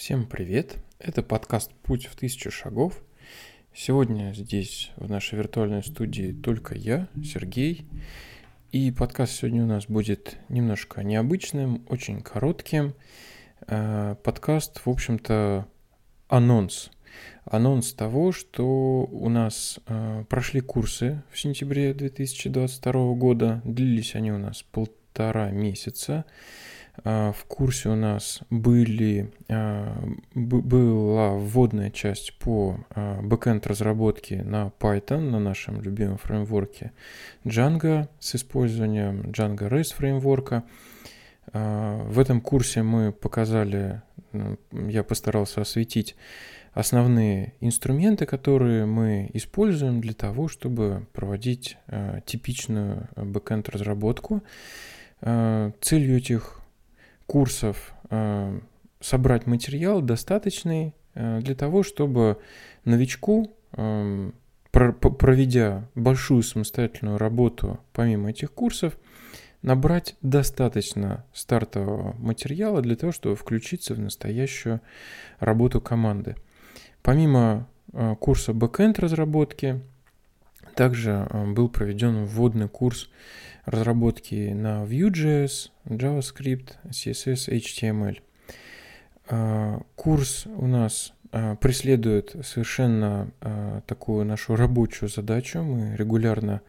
Всем привет! Это подкаст «Путь в тысячу шагов». Сегодня здесь, в нашей виртуальной студии, только я, Сергей. И подкаст сегодня у нас будет немножко необычным, очень коротким. Э, подкаст, в общем-то, анонс. Анонс того, что у нас э, прошли курсы в сентябре 2022 года. Длились они у нас полтора месяца. А, в курсе у нас были, а, была вводная часть по а, бэкэнд разработке на Python, на нашем любимом фреймворке Django с использованием Django REST фреймворка. В этом курсе мы показали, я постарался осветить основные инструменты, которые мы используем для того, чтобы проводить типичную бэкэнд разработку. Целью этих курсов э, собрать материал достаточный э, для того, чтобы новичку, э, проведя большую самостоятельную работу помимо этих курсов, набрать достаточно стартового материала для того, чтобы включиться в настоящую работу команды. Помимо курса backend разработки, также был проведен вводный курс разработки на Vue.js, JavaScript, CSS, HTML. А, курс у нас а, преследует совершенно а, такую нашу рабочую задачу. Мы регулярно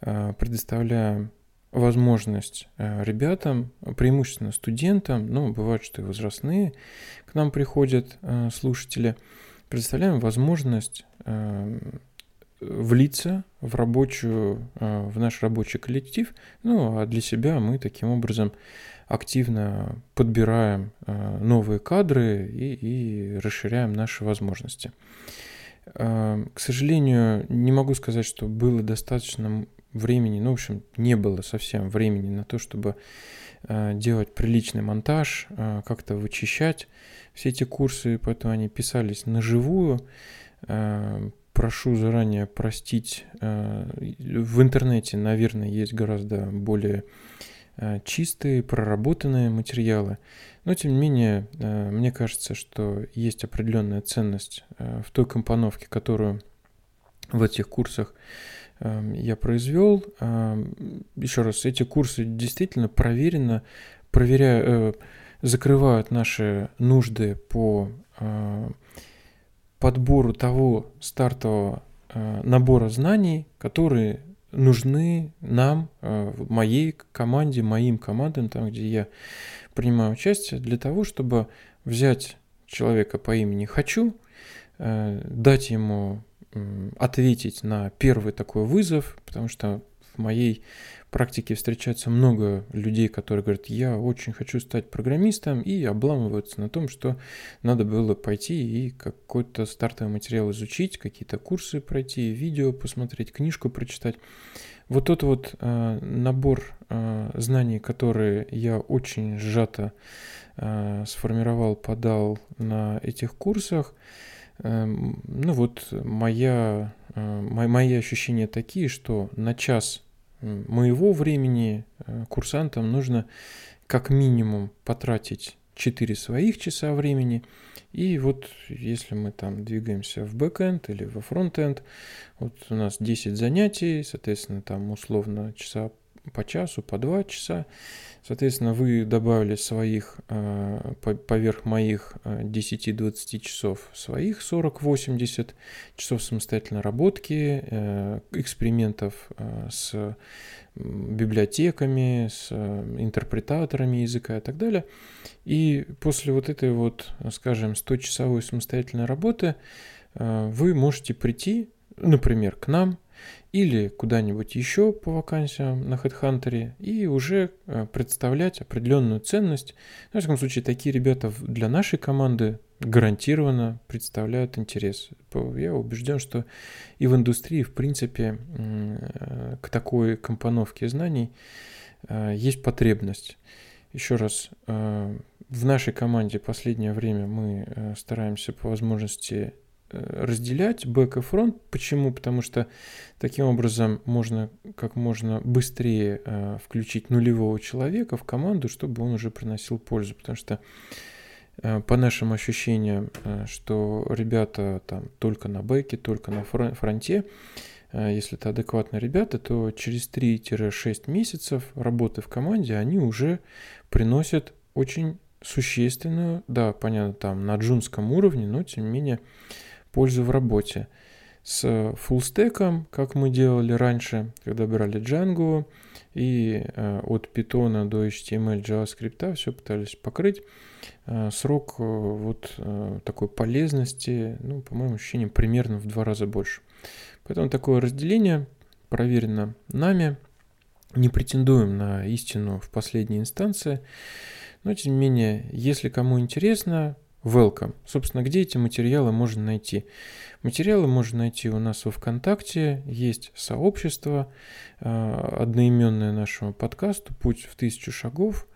предоставляем возможность ребятам, преимущественно студентам, ну, бывает, что и возрастные к нам приходят слушатели, предоставляем возможность влиться в рабочую, э, в наш рабочий коллектив. Ну, а для себя мы таким образом активно подбираем э, новые кадры и, и расширяем наши возможности. Э, к сожалению, не могу сказать, что было достаточно времени, ну, в общем, не было совсем времени на то, чтобы делать приличный монтаж, как-то вычищать все эти курсы, поэтому они писались на живую прошу заранее простить. Э, в интернете, наверное, есть гораздо более э, чистые, проработанные материалы. Но, тем не менее, э, мне кажется, что есть определенная ценность в той компоновке, которую в этих курсах я произвел. Еще раз, эти курсы действительно проверено, проверяя, закрывают наши нужды по подбору того стартового э, набора знаний, которые нужны нам, э, моей команде, моим командам, там, где я принимаю участие, для того, чтобы взять человека по имени «хочу», э, дать ему ответить на первый такой вызов, потому что в моей практике встречается много людей, которые говорят, я очень хочу стать программистом, и обламываются на том, что надо было пойти и какой-то стартовый материал изучить, какие-то курсы пройти, видео посмотреть, книжку прочитать. Вот тот вот э, набор э, знаний, которые я очень сжато э, сформировал, подал на этих курсах, э, ну вот моя, э, мои ощущения такие, что на час моего времени э, курсантам нужно как минимум потратить 4 своих часа времени. И вот если мы там двигаемся в бэкэнд или во фронтенд, вот у нас 10 занятий, соответственно, там условно часа по часу, по два часа. Соответственно, вы добавили своих, э, поверх моих 10-20 э, часов, своих 40-80 часов самостоятельной работки, э, экспериментов с библиотеками, с интерпретаторами языка и так далее. И после вот этой вот, скажем, 100-часовой самостоятельной работы вы можете прийти, например, к нам – или куда-нибудь еще по вакансиям на HeadHunter и уже э, представлять определенную ценность. В всяком случае, такие ребята для нашей команды гарантированно представляют интерес. Я убежден, что и в индустрии, в принципе, э, к такой компоновке знаний э, есть потребность. Еще раз, в нашей команде последнее время мы стараемся по возможности разделять бэк и фронт. Почему? Потому что таким образом можно как можно быстрее э, включить нулевого человека в команду, чтобы он уже приносил пользу. Потому что э, по нашим ощущениям, э, что ребята там только на бэке, только на фронте, если это адекватные ребята, то через 3-6 месяцев работы в команде они уже приносят очень существенную, да, понятно, там на джунском уровне, но тем не менее пользу в работе. С фуллстеком, как мы делали раньше, когда брали Django, и э, от Python до HTML, JavaScript все пытались покрыть. Э, срок э, вот э, такой полезности, ну, по моему ощущениям, примерно в два раза больше. Поэтому такое разделение проверено нами. Не претендуем на истину в последней инстанции. Но, тем не менее, если кому интересно, welcome. Собственно, где эти материалы можно найти? Материалы можно найти у нас во ВКонтакте, есть сообщество, э, одноименное нашему подкасту «Путь в тысячу шагов».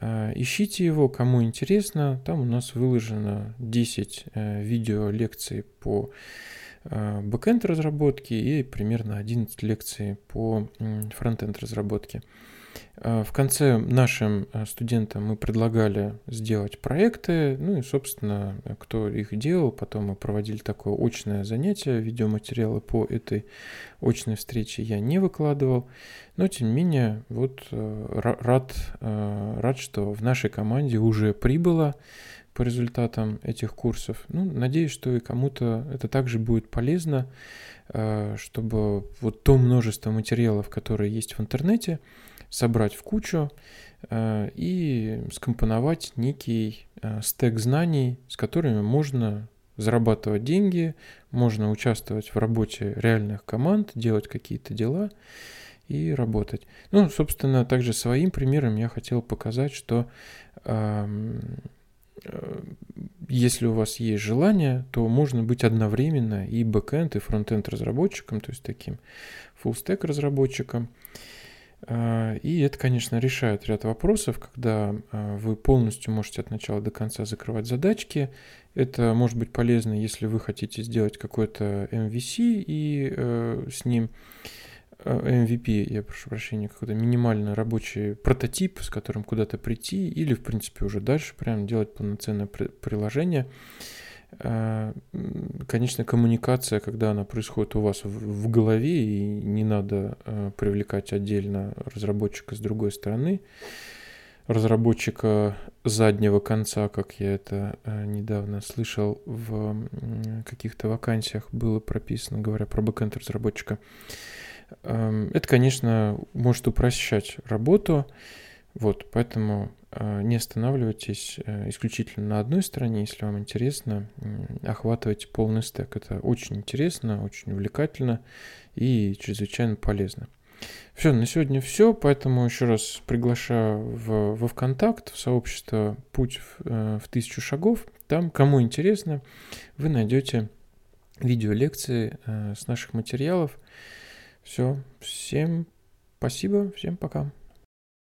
Э, ищите его, кому интересно. Там у нас выложено 10 э, видео лекций по бэкенд разработке и примерно 11 лекций по фронтенд разработке. А, в конце нашим а, студентам мы предлагали сделать проекты, ну и, собственно, кто их делал, потом мы проводили такое очное занятие, видеоматериалы по этой очной встрече я не выкладывал, но, тем не менее, вот а, рад, рад, что в нашей команде уже прибыло по результатам этих курсов. Ну, надеюсь, что и кому-то это также будет полезно, чтобы вот то множество материалов, которые есть в интернете, собрать в кучу э, и скомпоновать некий э, стек знаний, с которыми можно зарабатывать деньги, можно участвовать в работе реальных команд, делать какие-то дела и работать. Ну, собственно, также своим примером я хотел показать, что э, если у вас есть желание, то можно быть одновременно и бэкэнд, и фронтенд разработчиком, то есть таким full stack разработчиком. А, и это, конечно, решает ряд вопросов, когда а, вы полностью можете от начала до конца закрывать задачки. Это может быть полезно, если вы хотите сделать какой-то MVC и э, с ним MVP, я прошу прощения, какой-то минимальный рабочий прототип, с которым куда-то прийти, или, в принципе, уже дальше прям делать полноценное приложение. А, конечно, коммуникация, когда она происходит у вас в голове, и не надо а, привлекать отдельно разработчика с другой стороны, разработчика заднего конца, как я это а, недавно слышал в каких-то вакансиях было прописано, говоря про бэкэнд разработчика. Это, конечно, может упрощать работу, вот, поэтому не останавливайтесь э, исключительно на одной стороне, если вам интересно, охватывайте полный стек. Это очень интересно, очень увлекательно и чрезвычайно полезно. Все, на сегодня все, поэтому еще раз приглашаю в, во ВКонтакт, в сообщество «Путь в, э, в тысячу шагов». Там, кому интересно, вы найдете видеолекции с наших материалов. Все, всем спасибо, всем пока.